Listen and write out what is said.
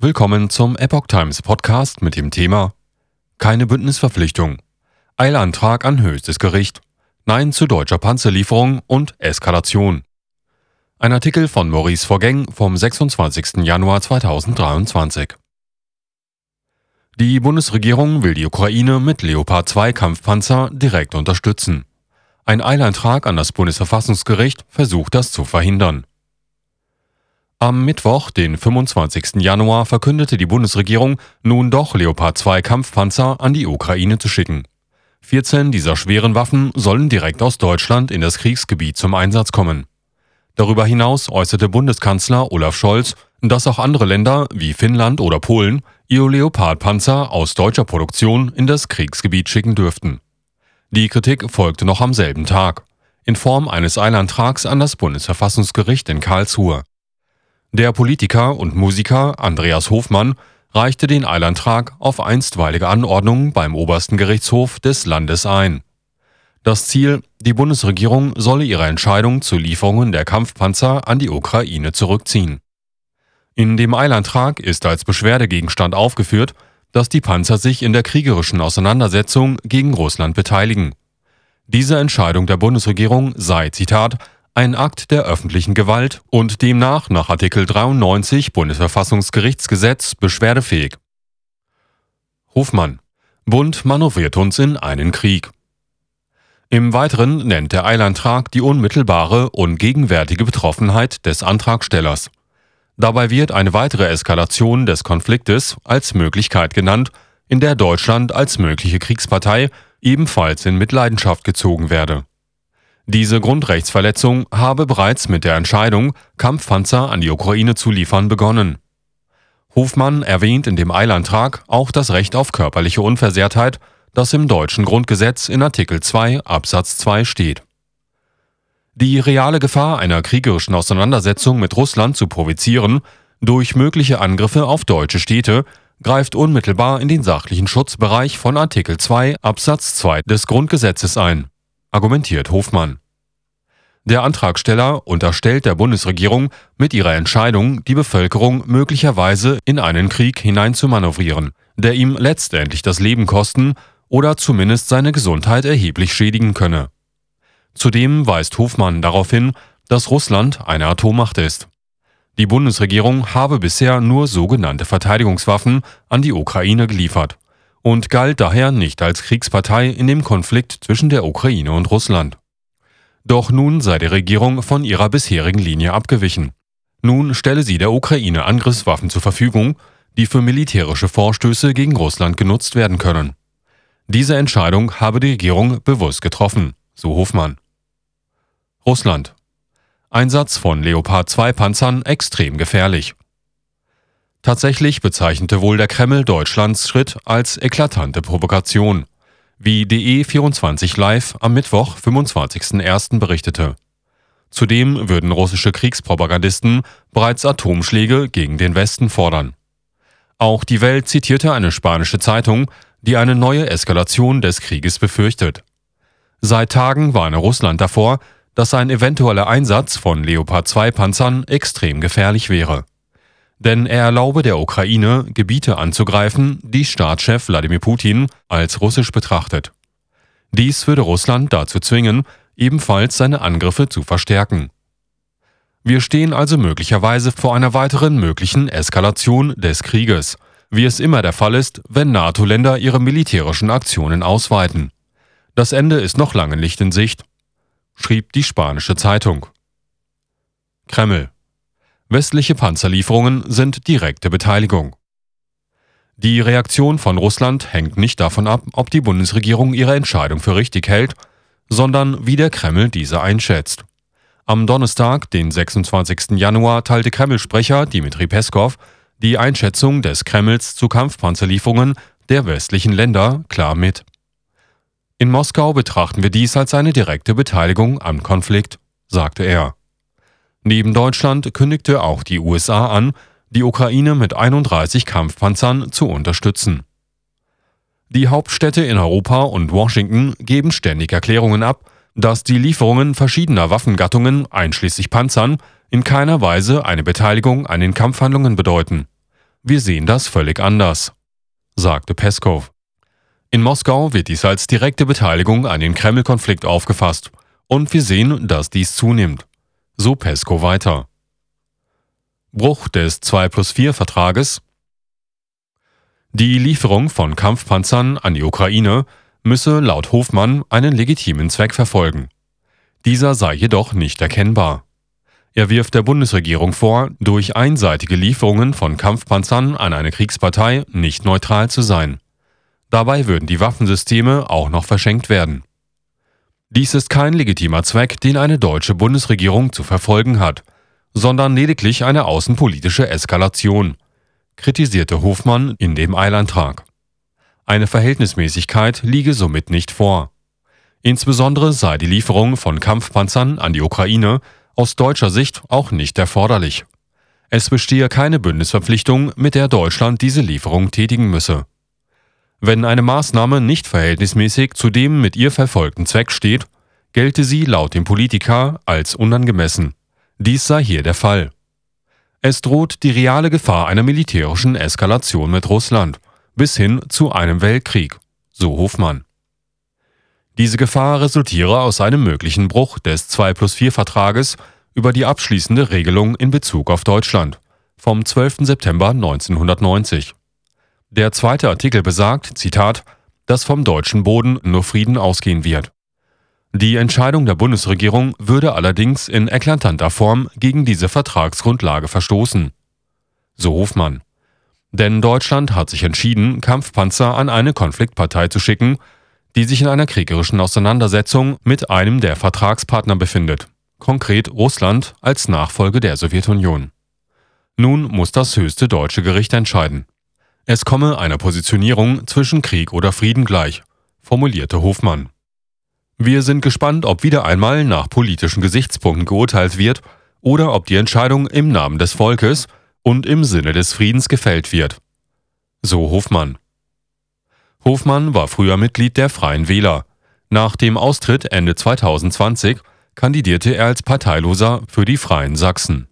Willkommen zum Epoch Times Podcast mit dem Thema Keine Bündnisverpflichtung. Eilantrag an höchstes Gericht. Nein zu deutscher Panzerlieferung und Eskalation. Ein Artikel von Maurice Vorgäng vom 26. Januar 2023. Die Bundesregierung will die Ukraine mit Leopard 2 Kampfpanzer direkt unterstützen. Ein Eilantrag an das Bundesverfassungsgericht versucht das zu verhindern. Am Mittwoch, den 25. Januar, verkündete die Bundesregierung, nun doch Leopard 2 Kampfpanzer an die Ukraine zu schicken. 14 dieser schweren Waffen sollen direkt aus Deutschland in das Kriegsgebiet zum Einsatz kommen. Darüber hinaus äußerte Bundeskanzler Olaf Scholz, dass auch andere Länder wie Finnland oder Polen ihr Leopard-Panzer aus deutscher Produktion in das Kriegsgebiet schicken dürften. Die Kritik folgte noch am selben Tag, in Form eines Eilantrags an das Bundesverfassungsgericht in Karlsruhe. Der Politiker und Musiker Andreas Hofmann reichte den Eilantrag auf einstweilige Anordnung beim obersten Gerichtshof des Landes ein. Das Ziel, die Bundesregierung solle ihre Entscheidung zu Lieferungen der Kampfpanzer an die Ukraine zurückziehen. In dem Eilantrag ist als Beschwerdegegenstand aufgeführt, dass die Panzer sich in der kriegerischen Auseinandersetzung gegen Russland beteiligen. Diese Entscheidung der Bundesregierung sei, Zitat, ein Akt der öffentlichen Gewalt und demnach nach Artikel 93 Bundesverfassungsgerichtsgesetz beschwerdefähig. Hofmann Bund manövriert uns in einen Krieg. Im Weiteren nennt der Eilantrag die unmittelbare und gegenwärtige Betroffenheit des Antragstellers. Dabei wird eine weitere Eskalation des Konfliktes als Möglichkeit genannt, in der Deutschland als mögliche Kriegspartei ebenfalls in Mitleidenschaft gezogen werde. Diese Grundrechtsverletzung habe bereits mit der Entscheidung, Kampfpanzer an die Ukraine zu liefern, begonnen. Hofmann erwähnt in dem Eilantrag auch das Recht auf körperliche Unversehrtheit, das im deutschen Grundgesetz in Artikel 2 Absatz 2 steht. Die reale Gefahr einer kriegerischen Auseinandersetzung mit Russland zu provozieren durch mögliche Angriffe auf deutsche Städte greift unmittelbar in den sachlichen Schutzbereich von Artikel 2 Absatz 2 des Grundgesetzes ein argumentiert Hofmann. Der Antragsteller unterstellt der Bundesregierung mit ihrer Entscheidung, die Bevölkerung möglicherweise in einen Krieg hineinzumanövrieren, der ihm letztendlich das Leben kosten oder zumindest seine Gesundheit erheblich schädigen könne. Zudem weist Hofmann darauf hin, dass Russland eine Atommacht ist. Die Bundesregierung habe bisher nur sogenannte Verteidigungswaffen an die Ukraine geliefert und galt daher nicht als Kriegspartei in dem Konflikt zwischen der Ukraine und Russland. Doch nun sei die Regierung von ihrer bisherigen Linie abgewichen. Nun stelle sie der Ukraine Angriffswaffen zur Verfügung, die für militärische Vorstöße gegen Russland genutzt werden können. Diese Entscheidung habe die Regierung bewusst getroffen, so Hofmann. Russland. Einsatz von Leopard 2 Panzern extrem gefährlich. Tatsächlich bezeichnete wohl der Kreml Deutschlands Schritt als eklatante Provokation, wie DE24 Live am Mittwoch, 25.01. berichtete. Zudem würden russische Kriegspropagandisten bereits Atomschläge gegen den Westen fordern. Auch die Welt zitierte eine spanische Zeitung, die eine neue Eskalation des Krieges befürchtet. Seit Tagen warne Russland davor, dass ein eventueller Einsatz von Leopard 2 Panzern extrem gefährlich wäre denn er erlaube der Ukraine, Gebiete anzugreifen, die Staatschef Wladimir Putin als russisch betrachtet. Dies würde Russland dazu zwingen, ebenfalls seine Angriffe zu verstärken. Wir stehen also möglicherweise vor einer weiteren möglichen Eskalation des Krieges, wie es immer der Fall ist, wenn NATO-Länder ihre militärischen Aktionen ausweiten. Das Ende ist noch lange nicht in Sicht, schrieb die spanische Zeitung. Kreml Westliche Panzerlieferungen sind direkte Beteiligung. Die Reaktion von Russland hängt nicht davon ab, ob die Bundesregierung ihre Entscheidung für richtig hält, sondern wie der Kreml diese einschätzt. Am Donnerstag, den 26. Januar, teilte Kreml-Sprecher Dmitri Peskov die Einschätzung des Kremls zu Kampfpanzerlieferungen der westlichen Länder klar mit. In Moskau betrachten wir dies als eine direkte Beteiligung am Konflikt, sagte er. Neben Deutschland kündigte auch die USA an, die Ukraine mit 31 Kampfpanzern zu unterstützen. Die Hauptstädte in Europa und Washington geben ständig Erklärungen ab, dass die Lieferungen verschiedener Waffengattungen, einschließlich Panzern, in keiner Weise eine Beteiligung an den Kampfhandlungen bedeuten. Wir sehen das völlig anders, sagte Peskov. In Moskau wird dies als direkte Beteiligung an den Kreml-Konflikt aufgefasst und wir sehen, dass dies zunimmt. So Peskov weiter. Bruch des 2 plus 4 Vertrages Die Lieferung von Kampfpanzern an die Ukraine müsse laut Hofmann einen legitimen Zweck verfolgen. Dieser sei jedoch nicht erkennbar. Er wirft der Bundesregierung vor, durch einseitige Lieferungen von Kampfpanzern an eine Kriegspartei nicht neutral zu sein. Dabei würden die Waffensysteme auch noch verschenkt werden. Dies ist kein legitimer Zweck, den eine deutsche Bundesregierung zu verfolgen hat, sondern lediglich eine außenpolitische Eskalation, kritisierte Hofmann in dem Eilantrag. Eine Verhältnismäßigkeit liege somit nicht vor. Insbesondere sei die Lieferung von Kampfpanzern an die Ukraine aus deutscher Sicht auch nicht erforderlich. Es bestehe keine Bündnisverpflichtung, mit der Deutschland diese Lieferung tätigen müsse. Wenn eine Maßnahme nicht verhältnismäßig zu dem mit ihr verfolgten Zweck steht, gelte sie laut dem Politiker als unangemessen. Dies sei hier der Fall. Es droht die reale Gefahr einer militärischen Eskalation mit Russland bis hin zu einem Weltkrieg, so Hofmann. Diese Gefahr resultiere aus einem möglichen Bruch des 2 plus 4 Vertrages über die abschließende Regelung in Bezug auf Deutschland vom 12. September 1990. Der zweite Artikel besagt, Zitat, dass vom deutschen Boden nur Frieden ausgehen wird. Die Entscheidung der Bundesregierung würde allerdings in eklatanter Form gegen diese Vertragsgrundlage verstoßen. So Hofmann. Denn Deutschland hat sich entschieden, Kampfpanzer an eine Konfliktpartei zu schicken, die sich in einer kriegerischen Auseinandersetzung mit einem der Vertragspartner befindet, konkret Russland als Nachfolge der Sowjetunion. Nun muss das höchste deutsche Gericht entscheiden. Es komme einer Positionierung zwischen Krieg oder Frieden gleich, formulierte Hofmann. Wir sind gespannt, ob wieder einmal nach politischen Gesichtspunkten geurteilt wird oder ob die Entscheidung im Namen des Volkes und im Sinne des Friedens gefällt wird. So Hofmann. Hofmann war früher Mitglied der Freien Wähler. Nach dem Austritt Ende 2020 kandidierte er als Parteiloser für die Freien Sachsen.